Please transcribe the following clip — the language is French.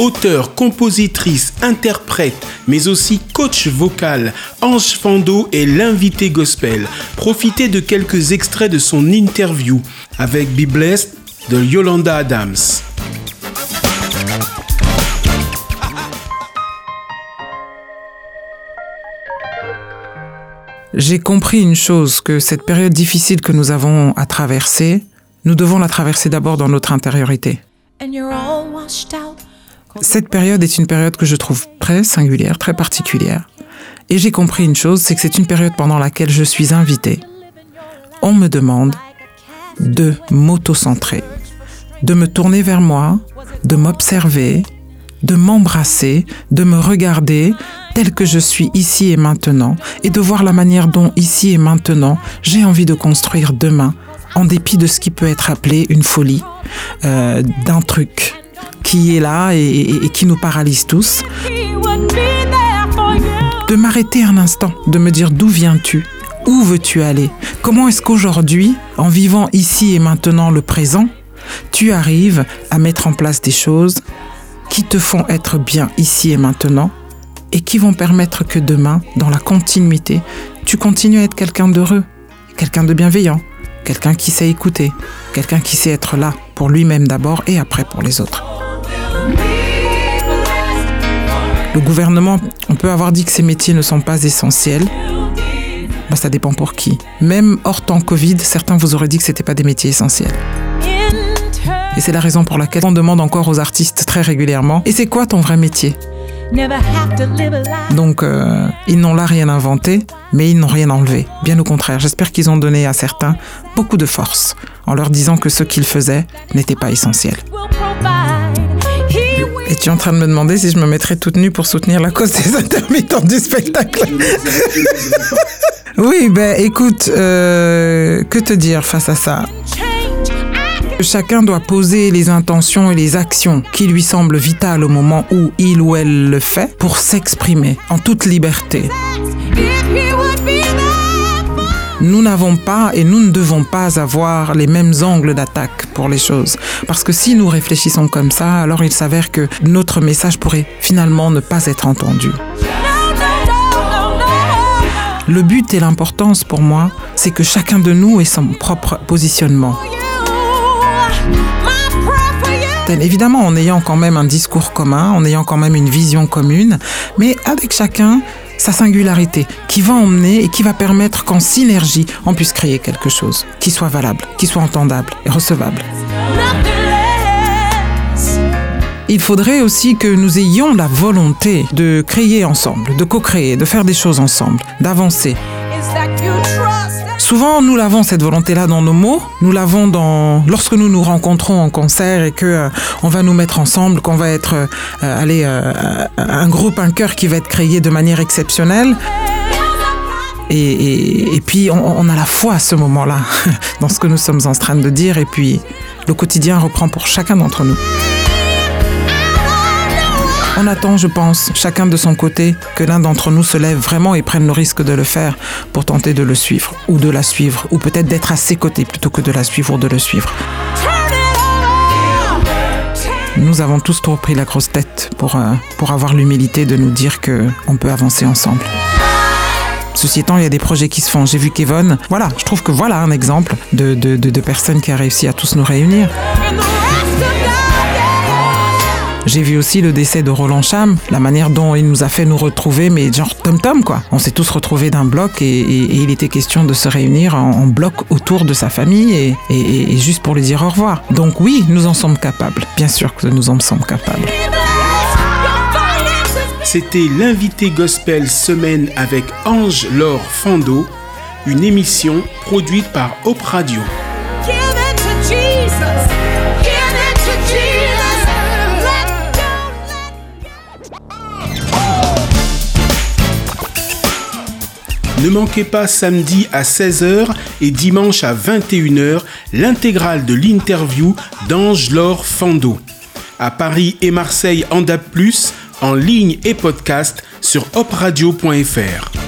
Auteur, compositrice, interprète, mais aussi coach vocal, Ange Fando est l'invité gospel. Profitez de quelques extraits de son interview avec Be Blessed de Yolanda Adams. J'ai compris une chose, que cette période difficile que nous avons à traverser, nous devons la traverser d'abord dans notre intériorité. Cette période est une période que je trouve très singulière, très particulière. Et j'ai compris une chose, c'est que c'est une période pendant laquelle je suis invité. On me demande de m'auto-centrer, de me tourner vers moi, de m'observer, de m'embrasser, de me regarder tel que je suis ici et maintenant, et de voir la manière dont ici et maintenant j'ai envie de construire demain, en dépit de ce qui peut être appelé une folie, euh, d'un truc qui est là et, qui nous paralyse tous. De m'arrêter un instant, de me dire d'où viens-tu Où veux-tu aller Comment est-ce qu'aujourd'hui, en vivant ici et maintenant le présent, tu arrives à mettre en place des choses qui te font être bien ici et maintenant et qui vont permettre que demain, dans la continuité, tu continues à être quelqu'un d'heureux, quelqu'un de bienveillant, quelqu'un qui sait écouter, quelqu'un qui sait être là pour lui-même d'abord et après pour les autres. Le gouvernement, on peut avoir dit que ces métiers ne sont pas essentiels. Ben, ça dépend pour qui. Même hors temps Covid, certains vous auraient dit que ce n'était pas des métiers essentiels. Et c'est la raison pour laquelle on demande encore aux artistes très régulièrement, et c'est quoi ton vrai métier? Donc, euh, ils n'ont là rien inventé, mais ils n'ont rien enlevé. Bien au contraire, j'espère qu'ils ont donné à certains beaucoup de force en leur disant que ce qu'ils faisaient n'était pas essentiel. Tu es en train de me demander si je me mettrais toute nue pour soutenir la cause des intermittents du spectacle Oui, ben écoute, euh, que te dire face à ça? Chacun doit poser les intentions et les actions qui lui semblent vitales au moment où il ou elle le fait pour s'exprimer en toute liberté. Nous n'avons pas et nous ne devons pas avoir les mêmes angles d'attaque pour les choses. Parce que si nous réfléchissons comme ça, alors il s'avère que notre message pourrait finalement ne pas être entendu. Le but et l'importance pour moi, c'est que chacun de nous ait son propre positionnement évidemment en ayant quand même un discours commun, en ayant quand même une vision commune, mais avec chacun sa singularité, qui va emmener et qui va permettre qu'en synergie, on puisse créer quelque chose qui soit valable, qui soit entendable et recevable. Il faudrait aussi que nous ayons la volonté de créer ensemble, de co-créer, de faire des choses ensemble, d'avancer. Souvent, nous l'avons cette volonté-là dans nos mots. Nous l'avons dans lorsque nous nous rencontrons en concert et que euh, on va nous mettre ensemble, qu'on va être euh, euh, un groupe, un cœur qui va être créé de manière exceptionnelle. Et, puis on, a la foi à ce moment-là dans ce que nous sommes en train de dire. Et puis le quotidien reprend pour chacun d'entre nous. On attend, je pense, chacun de son côté, que l'un d'entre nous se lève vraiment et prenne le risque de le faire pour tenter de le suivre, ou de la suivre, ou peut-être d'être à ses côtés plutôt que de la suivre ou de le suivre. Nous avons tous trop pris la grosse tête pour, euh, pour avoir l'humilité de nous dire qu'on peut avancer ensemble. Ceci étant, il y a des projets qui se font. J'ai vu Kevin. Voilà, je trouve que voilà un exemple de, de, de personnes qui a réussi à tous nous réunir. J'ai vu aussi le décès de Roland Cham, la manière dont il nous a fait nous retrouver, mais genre tom-tom quoi. On s'est tous retrouvés d'un bloc et, il était question de se réunir en, bloc autour de sa famille et, et, juste pour lui dire au revoir. Donc oui, nous en sommes capables. Bien sûr que nous en sommes capables. C'était l'invité gospel semaine avec Ange Laure Fando, une émission produite par Op Radio. Ne manquez pas samedi à 16h et dimanche à 21h l'intégrale de l'interview d'Ange-Laure Fando. À Paris et Marseille en DAP+, en ligne et podcast sur opradio.fr.